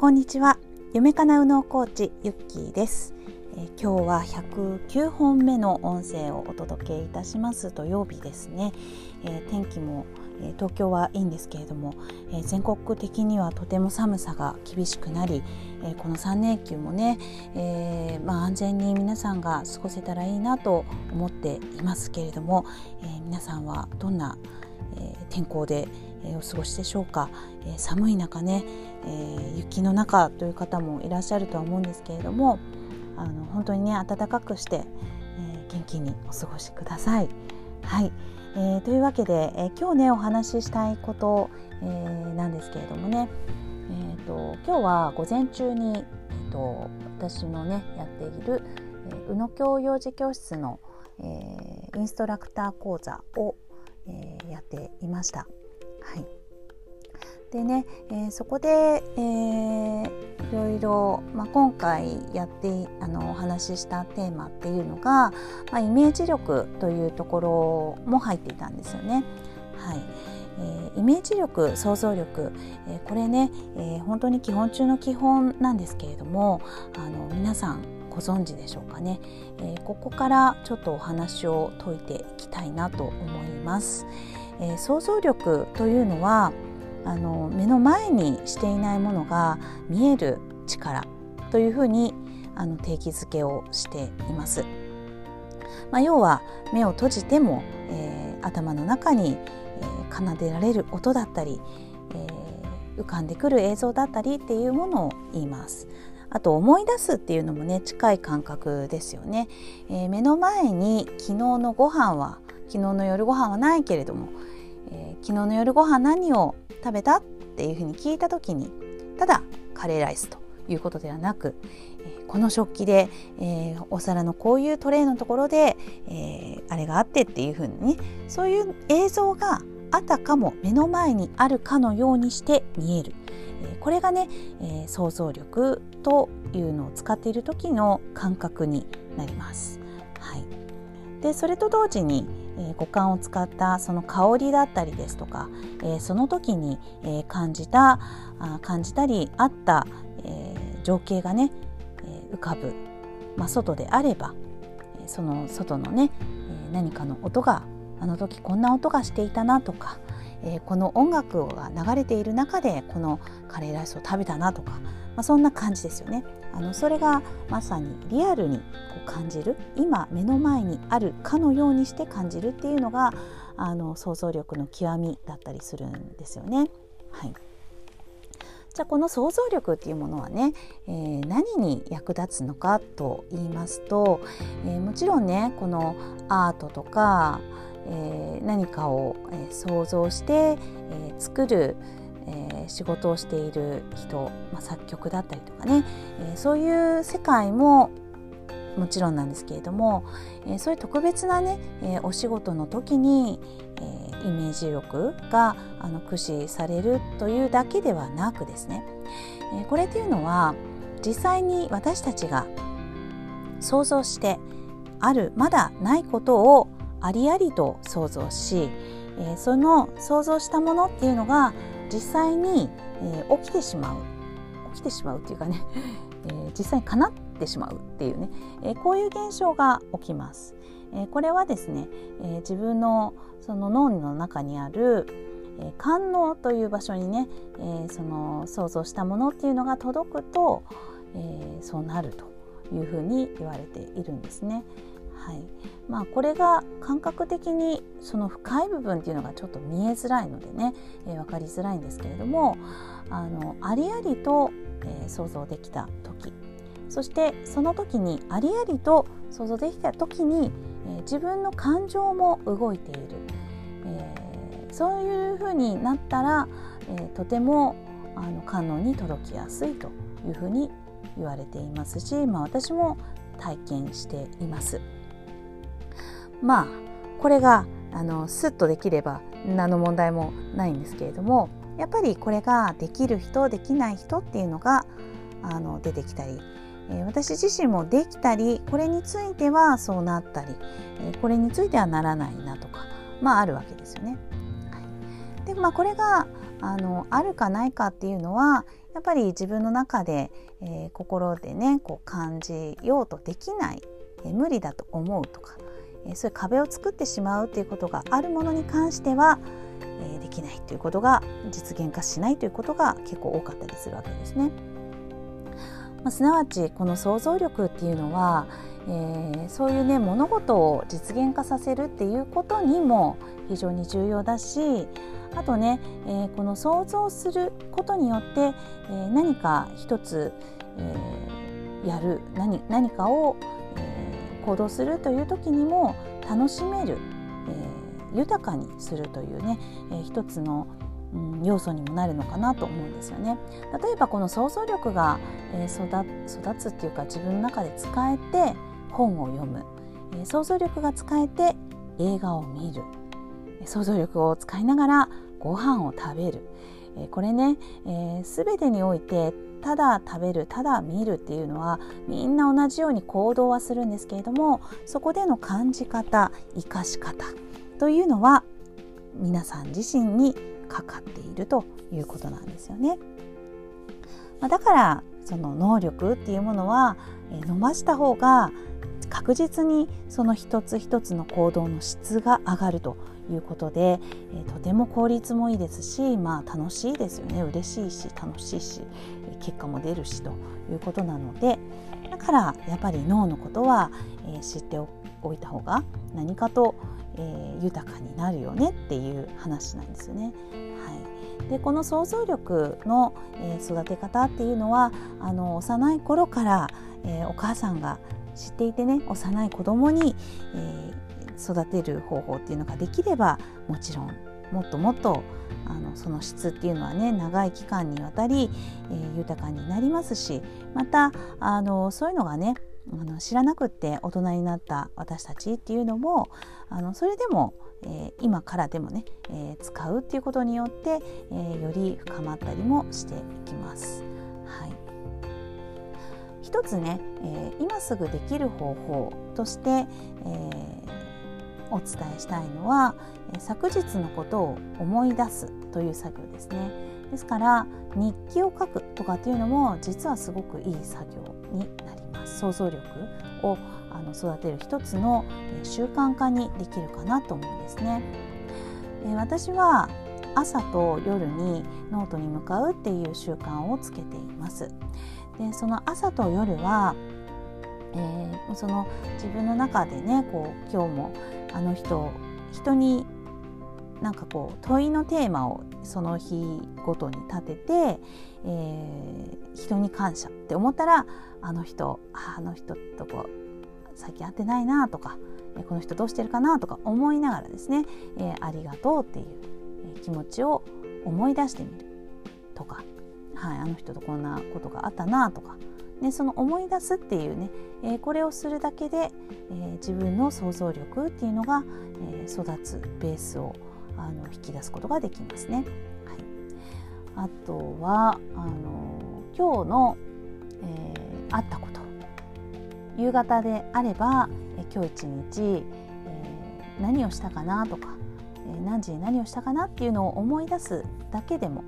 こんにちは。夢かなうのコーチゆっきーです、えー、今日は109本目の音声をお届けいたします土曜日ですね、えー、天気も、えー、東京はいいんですけれども、え全国的にはとても寒さが厳しくなり、えこの3連休もね、えまあ、安全に皆さんが過ごせたらいいなと思っていますけれども、え皆さんはどんな、え天候で、えお過ごしでしょうか、え寒い中ね、え雪の中という方もいらっしゃるとは思うんですけれどもあの本当にね暖かくして、え元気にお過ごしください。はい、えー、というわけで、え今日ねお話ししたいこと、えー、なんですけれどもね、えーと、今日は午前中に、えーと、私のねやっている、えー、宇野教幼児教室の、えー、インストラクター講座を、えー、やっていました。はいでね、えー、そこで、えー、いろいろ、まあ、今回やってあのお話ししたテーマっていうのが、まあ、イメージ力というところも入っていたんですよね。はいえー、イメージ力想像力、えー、これね、えー、本当に基本中の基本なんですけれどもあの皆さんご存知でしょうかね、えー、ここからちょっとお話を解いていきたいなと思います。えー、想像力というのはあの目の前にしていないものが見える力というふうにあの定義づけをしています。まあ、要は目を閉じても、えー、頭の中に、えー、奏でられる音だったり、えー、浮かんでくる映像だったりっていうものを言います。あと思い出すっていうのもね近い感覚ですよね、えー、目の前に昨日のご飯は昨日の夜ご飯はないけれども、えー、昨日の夜ご飯何を食べたっていうふうに聞いた時にただカレーライスということではなく、えー、この食器で、えー、お皿のこういうトレーのところで、えー、あれがあってっていうふうにねそういう映像があたかも目の前にあるかのようにして見える、これがね、え想像力というのを使っている時の感覚になります。はい、でそれと同時に、え五感を使ったその香りだったりですとか、えその時に、え感じたあ感じたりあった、え情景がね、え浮かぶ、まあ、外であればその外のね、え何かの音があの時こんな音がしていたなとか、えー、この音楽が流れている中でこのカレーライスを食べたなとか、まあ、そんな感じですよね。あのそれがまさにリアルにこう感じる今目の前にあるかのようにして感じるっていうのがあの想像力の極みだったりするんですよね。はいじゃあこの想像力っていうものはね、えー、何に役立つのかと言いますと、えー、もちろんねこのアートとか、えー、何かを、想像して、えー、作る、えー、仕事をしている人、まあ、作曲だったりとかね、えー、そういう世界ももちろんなんですけれども、えー、そういう特別なね、え、お仕事の時に、え、イメージ力があの駆使されるというだけではなくですね、え、これっていうのは実際に私たちが想像してあるまだないことをありありと想像し、え、その想像したものっていうのが実際に、えー、起きてしまう起きてしまうっていうかね、えー、実際に叶ってしまうっていうね、えこういう現象が起きます。えこれはですね、え自分のその脳の中にあるえ官能という場所にね、えその想像したものっていうのが届くと、えそうなるというふうに言われているんですね。はいまあ、これが感覚的にその深い部分っていうのがちょっと見えづらいのでね、えー、分かりづらいんですけれどもあのありありと、えー、想像できた時そしてその時にありありと想像できた時に、えー、自分の感情も動いている、えー、そういうふうになったら、えー、とてもあの観音に届きやすいというふうに言われていますし、まあ、私も体験しています。まあこれがあのスッとできれば何の問題もないんですけれどもやっぱりこれができる人できない人っていうのがあの出てきたり、えー、私自身もできたりこれについてはそうなったり、えー、これについてはならないなとかまああるわけですよね。はい、でまあこれがあのあるかないかっていうのはやっぱり自分の中で、えー、心でねこう感じようとできない、えー、無理だと思うとか、えー、そういう壁を作ってしまうということがあるものに関しては、えできないということが実現化しないということが結構多かったりするわけですね。まあ、すなわちこの想像力っていうのは、えー、そういうね物事を実現化させるっていうことにも非常に重要だしあとね、えー、この想像することによって、えー、何か一つ、えー、やる何何かを、行動するという時にも楽しめる、えー、豊かにするというね、えー、一つのうん、要素にもなるのかなと思うんですよね。例えばこの想像力が、えー、育つっていうか自分の中で使えて本を読む、えー、想像力が使えて映画を見る。想像力を使いながらご飯を食べる、えこれね、えー、全てにおいてただ食べるただ見るっていうのはみんな同じように行動はするんですけれどもそこでの感じ方生かし方というのは皆さん自身にかかっているということなんですよね。まあ、だからその能力っていうものは伸ばした方が確実にその一つ一つの行動の質が上がるということで、えとても効率もいいですし、まあ、楽しいですよね嬉しいし楽しいし結果も出るしということなのでだからやっぱり脳のことは、え知っておいた方が何かと、え豊かになるよねっていう話なんですよね。はい、でこの想像力の、え育て方っていうのはあの幼い頃から、えお母さんが知っていてね幼い子供に、え育てる方法っていうのができればもちろんもっともっとあのその質っていうのはね長い期間にわたり、えー、豊かになりますしまたあのそういうのがねあの知らなくって大人になった私たちっていうのもあのそれでも、えー、今からでもね、えー、使うっていうことによって、えー、より深まったりもしていきます。はい、一つね、え今すぐできる方法として、えお伝えしたいのは昨日のことを思い出すという作業ですね。ですから日記を書くとかっていうのも実はすごくいい作業になります。想像力をあの育てる一つの習慣化にできるかなと思うんですね。私は朝と夜にノートに向かうっていう習慣をつけています。でその朝と夜はえー、その自分の中でねこう今日もあの人人になんかこう問いのテーマをその日ごとに立てて、えー、人に感謝って思ったらあの人あの人とこう最近会ってないなとかこの人どうしてるかなとか思いながらですね、えー、ありがとうっていう気持ちを思い出してみるとか、はい、あの人とこんなことがあったなとかね、その思い出すっていうね、えー、これをするだけで、えー、自分の想像力っていうのが、えー、育つベースをあの引き出すことができますね。はい、あとはあの今日の、えー、あったこと夕方であれば、え今日一日、え、何をしたかなとか、え、何時に何をしたかなっていうのを思い出すだけでも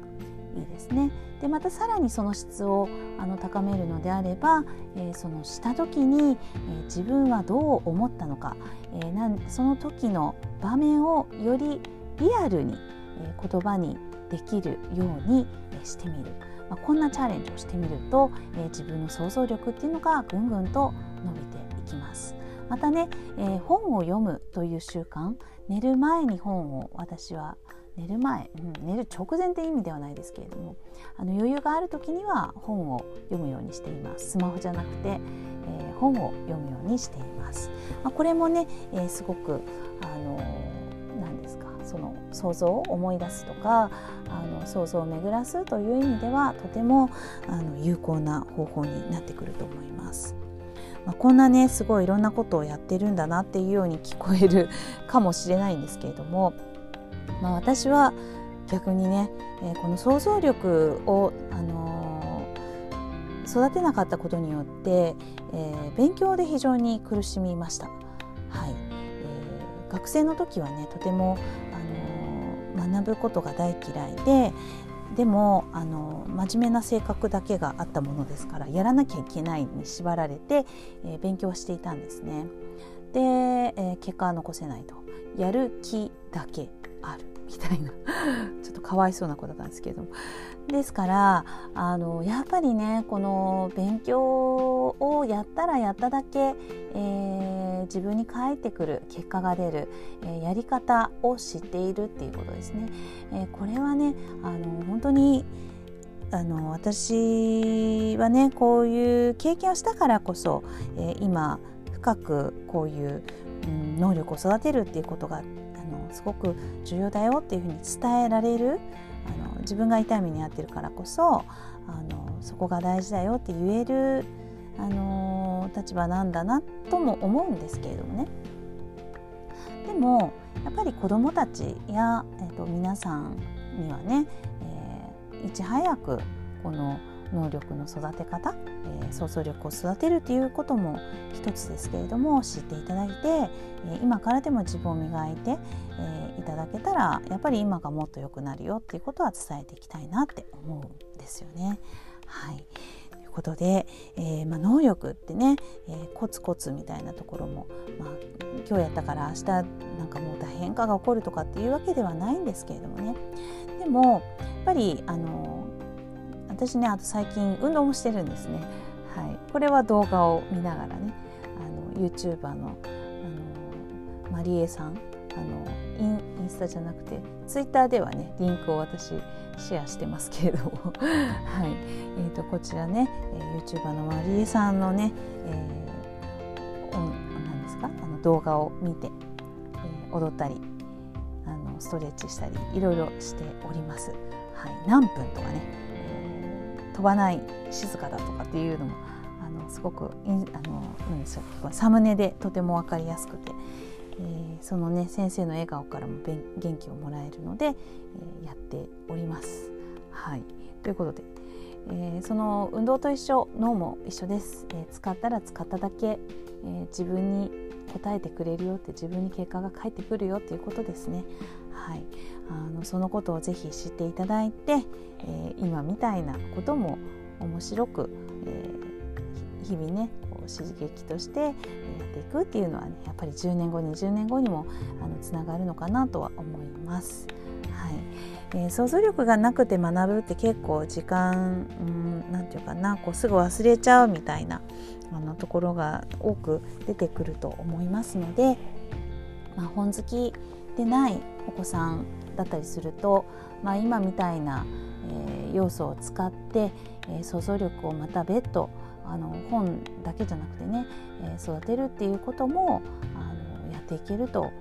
いいですね。でまたさらにその質をあの高めるのであれば、えー、そのした時に、えー、自分はどう思ったのか、えー、なんその時の場面をよりリアルに、え言葉にできるように、えしてみる、まあ、こんなチャレンジをしてみると、え自分の想像力っていうのがぐんぐんと伸びていきます。またね、え本を読むという習慣寝る前に本を私は寝る前、うん、寝る直前って意味ではないですけれどもあの余裕がある時には本を読むようにしていますスマホじゃなくて、えー、本を読むようにしています、まあ、これもね、えー、すごくあの何ですかその想像を思い出すとかあの想像を巡らすという意味ではとてもあの有効な方法になってくると思います。まあ、こんなねすごいいろんなことをやってるんだなっていうように聞こえるかもしれないんですけれどもまあ、私は逆にね、え、この想像力を、あのー、育てなかったことによって、えー、勉強で非常に苦しみました。はいえー、学生の時はねとても、あの、学ぶことが大嫌いででもあの真面目な性格だけがあったものですからやらなきゃいけないに縛られて、え、勉強していたんですね。で、え、結果は残せないとやる気だけあるみたいな ちょっとかわいそうな子だったんですけれどもですからあのやっぱりねこの勉強をやったらやっただけ、えー、自分に返ってくる結果が出る、えー、やり方を知っているっていうことですね。えー、これはねあの本当にあの私はねこういう経験をしたからこそ、え今深くこういう、うん、能力を育てるっていうことがのすごく重要だよっていうふうに伝えられるあの自分が痛い目に遭ってるからこそあのそこが大事だよって言えるあの立場なんだなとも思うんですけれどもね。でもやっぱり子どもたちや、えーと、皆さんにはね、えー、いち早くこの能力の育て方、えー、想像力を育てるということも一つですけれども知っていただいて、えー、今からでも自分を磨いて、えー、いただけたらやっぱり今がもっと良くなるよっていうことは伝えていきたいなって思うんですよね。はいということで、えまあ、能力ってね、え、コツコツみたいなところも、まあ、今日やったから明日なんかもう大変化が起こるとかっていうわけではないんですけれどもねでもやっぱりあの私ねあと最近運動もしてるんですね。はい、これは動画を見ながらねあの YouTuber のあのマリエさんあのインインスタじゃなくてツイッターではねリンクを私シェアしてますけれども。はい。えーと、こちらね、えー、YouTuber のマリエさんのね、えー、何ですか？あの動画を見て、えー、踊ったりあのストレッチしたりいろいろしております。はい、何分とかね。飛ばない静かだとかっていうのもあのすごくあのなんでしょうサムネでとても分かりやすくて、えー、そのね先生の笑顔からも元気をもらえるので、えー、やっております。はい、ということで、えー、その運動と一緒脳も一緒です、え使ったら使っただけ、え自分に答えてくれるよって自分に結果が返ってくるよっていうことですね。はい、あのそのことをぜひ知っていただいて、えー、今みたいなことも面白く、えー、日々ねこう刺激としてやっていくっていうのはねやっぱり10年後20年後にもあのつながるのかなとは思います。はい。えー、想像力がなくて学ぶって結構時間何て言うかなこうすぐ忘れちゃうみたいなあのところが多く出てくると思いますので、まあ、本好きでないお子さんだったりすると、まあ、今みたいな、えー、要素を使って、えー、想像力をまた別途あの本だけじゃなくてね、えー、育てるっていうこともあのやっていけるとあの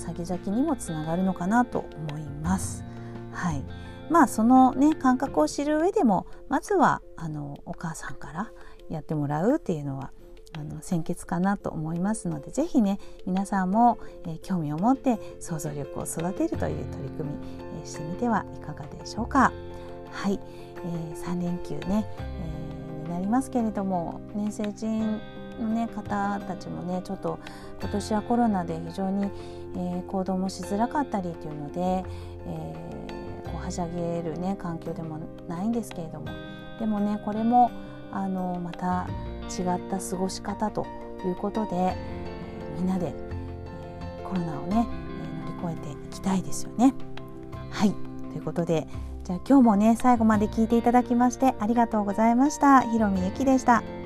先々にもつながるのかなと思います。はいまあそのね感覚を知る上でもまずはあのお母さんからやってもらうっていうのはあの先決かなと思いますので是非ね皆さんも、えー、興味を持って想像力を育てるという取り組み、えー、してみてはいかがでしょうか。はい、えー、3連休ね、えー、になりますけれども年成人の、ね、方たちもねちょっと今年はコロナで非常に、えー、行動もしづらかったりというので、えー、こうはしゃげる、ね、環境でもないんですけれどもでもねこれもあのまた違った過ごし方ということで、えー、みんなで、えー、コロナをね、え、乗り越えていきたいですよね。はいということでじゃあ今日もね最後まで聞いていただきましてありがとうございました。ひろみゆきでした。